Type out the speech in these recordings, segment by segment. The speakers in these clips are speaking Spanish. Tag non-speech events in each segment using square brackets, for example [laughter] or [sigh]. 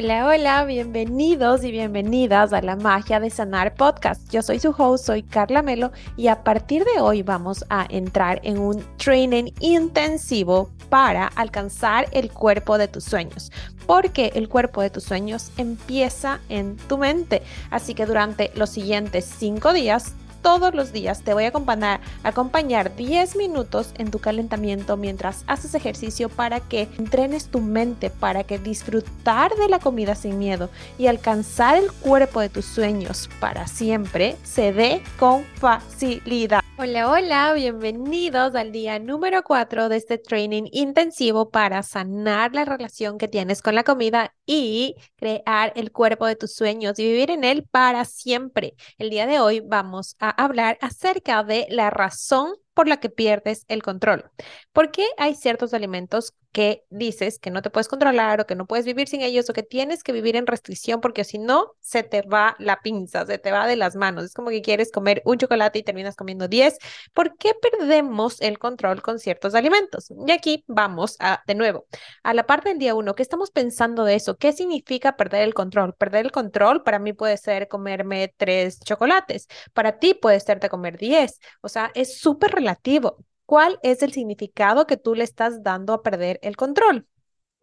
Hola, hola, bienvenidos y bienvenidas a la Magia de Sanar podcast. Yo soy su host, soy Carla Melo y a partir de hoy vamos a entrar en un training intensivo para alcanzar el cuerpo de tus sueños, porque el cuerpo de tus sueños empieza en tu mente. Así que durante los siguientes cinco días todos los días te voy a acompañar, acompañar 10 minutos en tu calentamiento mientras haces ejercicio para que entrenes tu mente, para que disfrutar de la comida sin miedo y alcanzar el cuerpo de tus sueños para siempre se dé con facilidad. Hola, hola, bienvenidos al día número 4 de este training intensivo para sanar la relación que tienes con la comida y crear el cuerpo de tus sueños y vivir en él para siempre. El día de hoy vamos a hablar acerca de la razón por la que pierdes el control. ¿Por qué hay ciertos alimentos que dices que no te puedes controlar o que no puedes vivir sin ellos o que tienes que vivir en restricción porque si no, se te va la pinza, se te va de las manos. Es como que quieres comer un chocolate y terminas comiendo 10. ¿Por qué perdemos el control con ciertos alimentos? Y aquí vamos a, de nuevo, a la parte del día uno, ¿qué estamos pensando de eso? ¿Qué significa perder el control? Perder el control para mí puede ser comerme tres chocolates, para ti puede ser de comer 10. O sea, es súper relativo ¿Cuál es el significado que tú le estás dando a perder el control?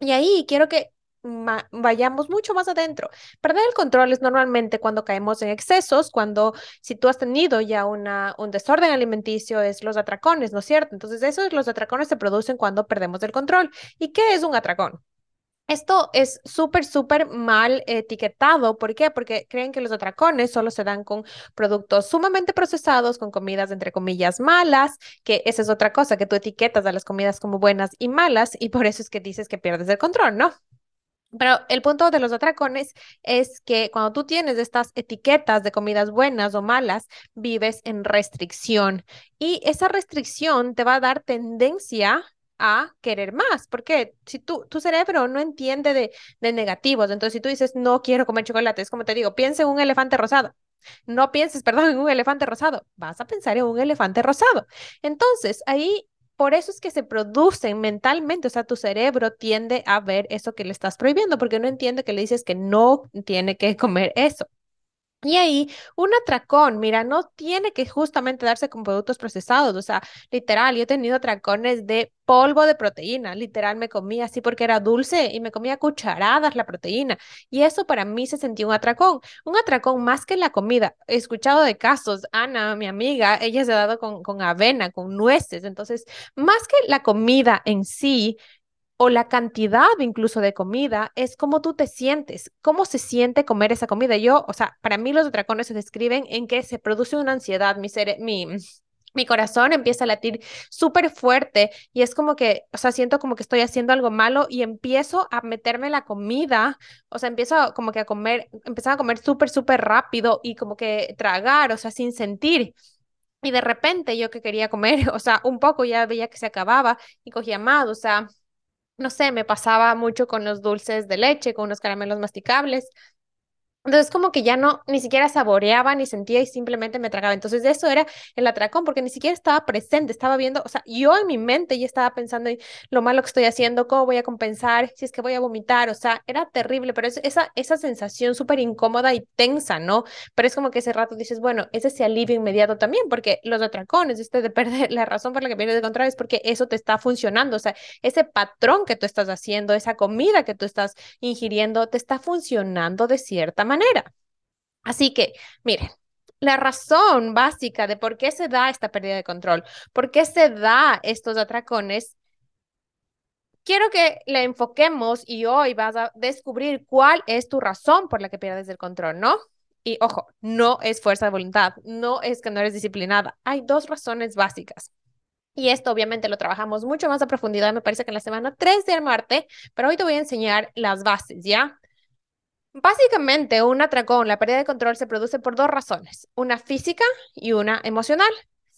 Y ahí quiero que vayamos mucho más adentro. Perder el control es normalmente cuando caemos en excesos, cuando si tú has tenido ya un desorden alimenticio, es los atracones, ¿no es cierto? Entonces, esos los atracones se producen cuando perdemos el control. ¿Y qué es un atracón? Esto es súper, súper mal etiquetado. ¿Por qué? Porque creen que los atracones solo se dan con productos sumamente procesados, con comidas entre comillas malas, que esa es otra cosa, que tú etiquetas a las comidas como buenas y malas y por eso es que dices que pierdes el control, ¿no? Pero el punto de los atracones es que cuando tú tienes estas etiquetas de comidas buenas o malas, vives en restricción y esa restricción te va a dar tendencia a querer más, porque si tú, tu cerebro no entiende de, de negativos, entonces si tú dices, no quiero comer chocolate, es como te digo, piensa en un elefante rosado. No pienses, [laughs] perdón, en un elefante rosado, vas a pensar en un elefante rosado. Entonces, ahí por eso es que se producen mentalmente, o sea, tu cerebro tiende a ver eso que le estás prohibiendo, porque no entiende que le dices que no tiene que comer eso. Y ahí, un atracón, mira, no tiene que justamente darse con productos procesados, o sea, literal, yo he tenido atracones de polvo de proteína, literal, me comía así porque era dulce y me comía cucharadas la proteína. Y eso para mí se sentía un atracón, un atracón más que la comida. He escuchado de casos, Ana, mi amiga, ella se ha dado con, con avena, con nueces, entonces, más que la comida en sí, o la cantidad incluso de comida es cómo tú te sientes, cómo se siente comer esa comida. Yo, o sea, para mí los atracones se describen en que se produce una ansiedad, mi, mi, mi corazón empieza a latir súper fuerte y es como que, o sea, siento como que estoy haciendo algo malo y empiezo a meterme la comida, o sea, empiezo como que a comer, empezar a comer súper, súper rápido y como que tragar, o sea, sin sentir. Y de repente yo que quería comer, [laughs] o sea, un poco ya veía que se acababa y cogía más, o sea, no sé, me pasaba mucho con los dulces de leche, con unos caramelos masticables. Entonces, como que ya no, ni siquiera saboreaba, ni sentía y simplemente me tragaba. Entonces, eso era el atracón, porque ni siquiera estaba presente, estaba viendo, o sea, yo en mi mente ya estaba pensando en lo malo que estoy haciendo, cómo voy a compensar, si es que voy a vomitar, o sea, era terrible, pero es esa, esa sensación súper incómoda y tensa, ¿no? Pero es como que ese rato dices, bueno, ese ese alivio inmediato también, porque los atracones, este de perder, [laughs] la razón por la que pierdes de control es porque eso te está funcionando, o sea, ese patrón que tú estás haciendo, esa comida que tú estás ingiriendo, te está funcionando de cierta manera Así que, miren, la razón básica de por qué se da esta pérdida de control, por qué se da estos atracones, quiero que le enfoquemos y hoy vas a descubrir cuál es tu razón por la que pierdes el control, ¿no? Y ojo, no es fuerza de voluntad, no es que no eres disciplinada. Hay dos razones básicas. Y esto obviamente lo trabajamos mucho más a profundidad, me parece que en la semana 3 de Marte, pero hoy te voy a enseñar las bases, ¿ya? Básicamente, un atracón, la pérdida de control se produce por dos razones, una física y una emocional.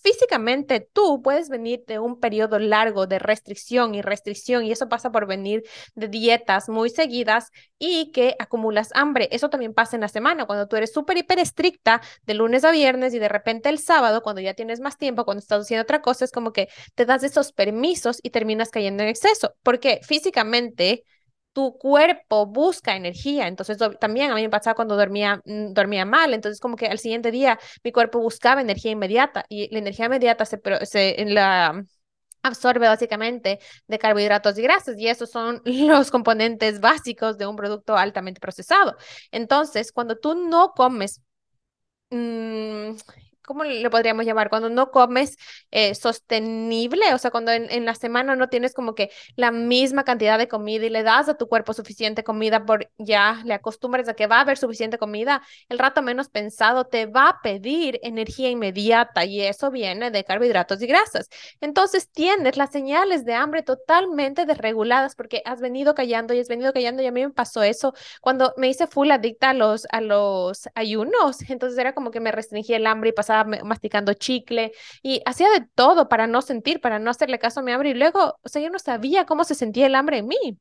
Físicamente, tú puedes venir de un periodo largo de restricción y restricción, y eso pasa por venir de dietas muy seguidas y que acumulas hambre. Eso también pasa en la semana, cuando tú eres súper hiper estricta de lunes a viernes y de repente el sábado, cuando ya tienes más tiempo, cuando estás haciendo otra cosa, es como que te das esos permisos y terminas cayendo en exceso, porque físicamente tu cuerpo busca energía. Entonces, también a mí me pasaba cuando dormía, mm, dormía mal. Entonces, como que al siguiente día mi cuerpo buscaba energía inmediata y la energía inmediata se, se en la absorbe básicamente de carbohidratos y grasas y esos son [laughs] los componentes básicos de un producto altamente procesado. Entonces, cuando tú no comes mmm, ¿cómo le podríamos llamar? Cuando no comes eh, sostenible, o sea, cuando en, la semana no tienes como que la misma cantidad de comida y le das a tu cuerpo suficiente comida por ya le acostumbres a que va a haber suficiente comida, el rato menos pensado te va a pedir energía inmediata y eso viene de carbohidratos y grasas. Entonces tienes las señales de hambre totalmente desreguladas porque has venido callando y has venido callando y a mí me pasó eso cuando me hice full adicta a los, a los ayunos, entonces era como que me restringía el hambre y pasaba masticando chicle y hacía de todo para no sentir, para no hacerle caso a mi hambre y luego, o sea, yo no sabía cómo se sentía el hambre en mí.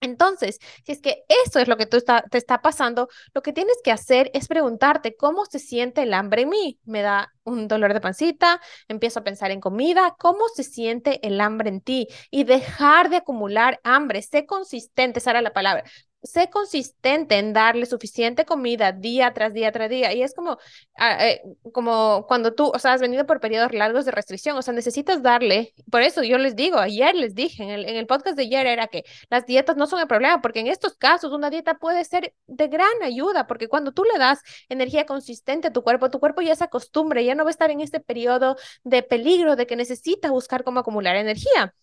Entonces, si es que eso es lo que tú te está pasando, lo que tienes que hacer es preguntarte cómo se siente el hambre en mí. Me da un dolor de pancita, empiezo a pensar en comida, cómo se siente el hambre en ti y dejar de acumular hambre. Sé consistente, esa era la palabra sé consistente en darle suficiente comida día tras día tras día. Y es como, ah, eh, como cuando tú, o sea, has venido por periodos largos de restricción, o sea, necesitas darle, por eso yo les digo, ayer les dije, en el, podcast de ayer era que las dietas no son el problema, porque en estos casos una dieta puede ser de gran ayuda, porque cuando tú le das energía consistente a tu cuerpo, tu cuerpo ya se acostumbra, ya no va a estar en este periodo de peligro, de que necesita buscar cómo acumular energía.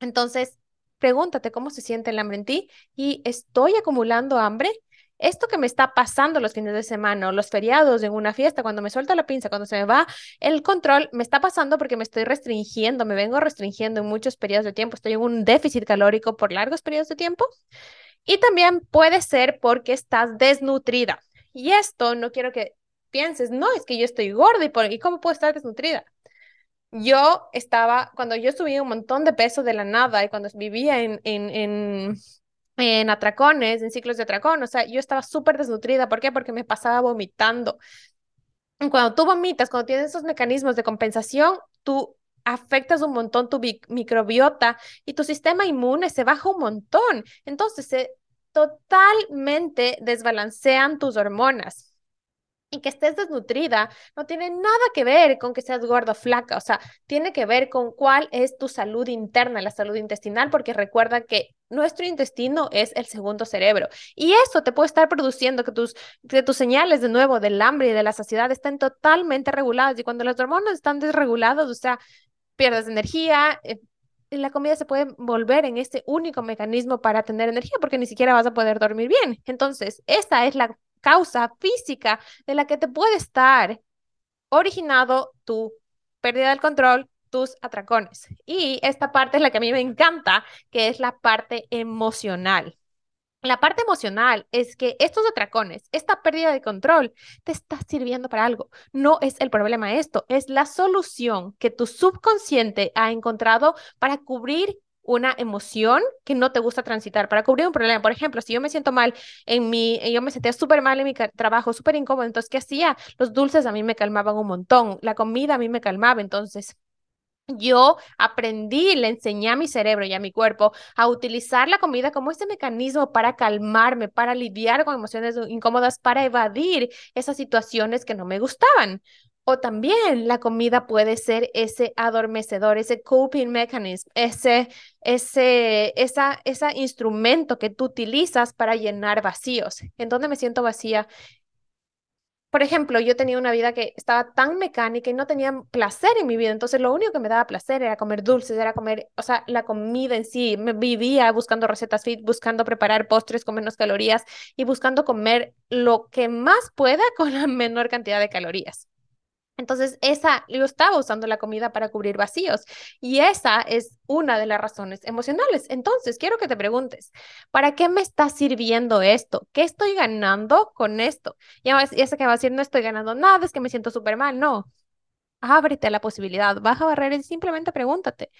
Entonces, Pregúntate cómo se siente el hambre en ti y estoy acumulando hambre. Esto que me está pasando los fines de semana los feriados en una fiesta, cuando me suelta la pinza, cuando se me va el control, me está pasando porque me estoy restringiendo, me vengo restringiendo en muchos periodos de tiempo, estoy en un déficit calórico por largos periodos de tiempo. Y también puede ser porque estás desnutrida. Y esto no quiero que pienses, no, es que yo estoy gorda y, por, ¿y cómo puedo estar desnutrida? Yo estaba, cuando yo subí un montón de peso de la nada y cuando vivía en, en, en, en atracones, en ciclos de atracón, o sea, yo estaba súper desnutrida. ¿Por qué? Porque me pasaba vomitando. Cuando tú vomitas, cuando tienes esos mecanismos de compensación, tú afectas un montón tu microbiota y tu sistema inmune se baja un montón. Entonces, se totalmente desbalancean tus hormonas y que estés desnutrida no tiene nada que ver con que seas gorda o flaca, o sea, tiene que ver con cuál es tu salud interna, la salud intestinal, porque recuerda que nuestro intestino es el segundo cerebro y eso te puede estar produciendo que tus, que tus señales de nuevo del hambre y de la saciedad estén totalmente reguladas y cuando las hormonas están desreguladas, o sea, pierdes energía, eh, la comida se puede volver en este único mecanismo para tener energía porque ni siquiera vas a poder dormir bien. Entonces, esa es la causa física de la que te puede estar originado tu pérdida del control, tus atracones. Y esta parte es la que a mí me encanta, que es la parte emocional. La parte emocional es que estos atracones, esta pérdida de control, te está sirviendo para algo. No es el problema esto, es la solución que tu subconsciente ha encontrado para cubrir una emoción que no te gusta transitar para cubrir un problema. Por ejemplo, si yo me siento mal en mi, yo me sentía súper mal en mi trabajo, súper incómodo, entonces, ¿qué hacía? Los dulces a mí me calmaban un montón, la comida a mí me calmaba, entonces yo aprendí, le enseñé a mi cerebro y a mi cuerpo a utilizar la comida como ese mecanismo para calmarme, para lidiar con emociones incómodas, para evadir esas situaciones que no me gustaban. O también la comida puede ser ese adormecedor, ese coping mechanism, ese, ese, esa, ese instrumento que tú utilizas para llenar vacíos. ¿En dónde me siento vacía? Por ejemplo, yo tenía una vida que estaba tan mecánica y no tenía placer en mi vida, entonces lo único que me daba placer era comer dulces, era comer, o sea, la comida en sí, me vivía buscando recetas fit, buscando preparar postres con menos calorías y buscando comer lo que más pueda [laughs] con la menor cantidad de calorías. Entonces, esa, yo estaba usando la comida para cubrir vacíos y esa es una de las razones emocionales. Entonces, quiero que te preguntes, ¿para qué me está sirviendo esto? ¿Qué estoy ganando con esto? Ya, ya sé que va a decir, no estoy ganando nada, es que me siento súper mal. No, ábrete a la posibilidad, baja barreras y simplemente pregúntate,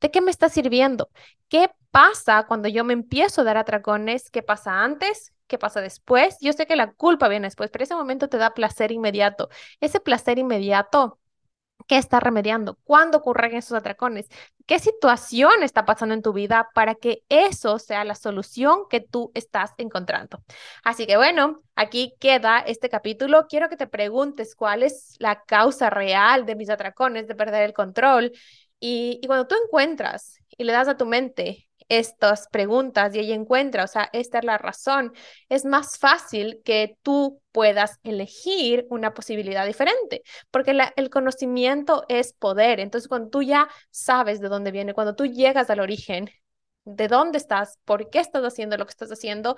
¿de qué me está sirviendo? ¿Qué pasa cuando yo me empiezo a dar atracones? ¿Qué pasa antes? Qué pasa después. Yo sé que la culpa viene después, pero ese momento te da placer inmediato. Ese placer inmediato ¿Qué está remediando? ¿Cuándo ocurren esos atracones? ¿Qué situación está pasando en tu vida para que eso sea la solución que tú estás encontrando? Así que bueno, aquí queda este capítulo. Quiero que te preguntes cuál es la causa real de mis atracones, de perder el control. Y, y cuando tú encuentras y le das a tu mente estas preguntas y ella encuentra, o sea, esta es la razón, es más fácil que tú puedas elegir una posibilidad diferente, porque el conocimiento es poder. Entonces, cuando tú ya sabes de dónde viene, cuando tú llegas al origen, de dónde estás, por qué estás haciendo lo que estás haciendo,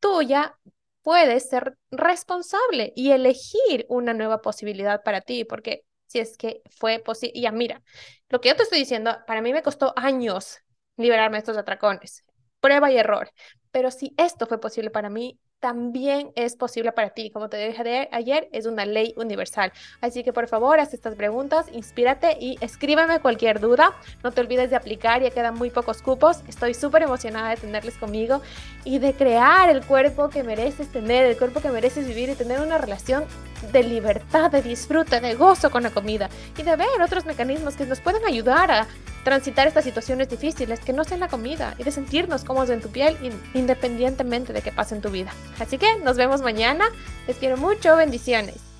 tú ya puedes ser responsable y elegir una nueva posibilidad para ti, porque si es que fue posible, ya mira, lo que yo te estoy diciendo, para mí me costó años liberarme de estos atracones. Prueba y error. Pero si esto fue posible para mí, también es posible para ti. Como te dije ayer, es una ley universal. Así que por favor, haz estas preguntas, inspírate y escríbeme cualquier duda. No te olvides de aplicar, ya quedan muy pocos cupos. Estoy súper emocionada de tenerles conmigo y de crear el cuerpo que mereces tener, el cuerpo que mereces vivir y tener una relación de libertad, de disfrute, de gozo con la comida y de ver otros mecanismos que nos pueden ayudar a transitar estas situaciones difíciles que no sean la comida y de sentirnos cómodos en tu piel independientemente de qué pase en tu vida. Así que nos vemos mañana. Les quiero mucho. Bendiciones.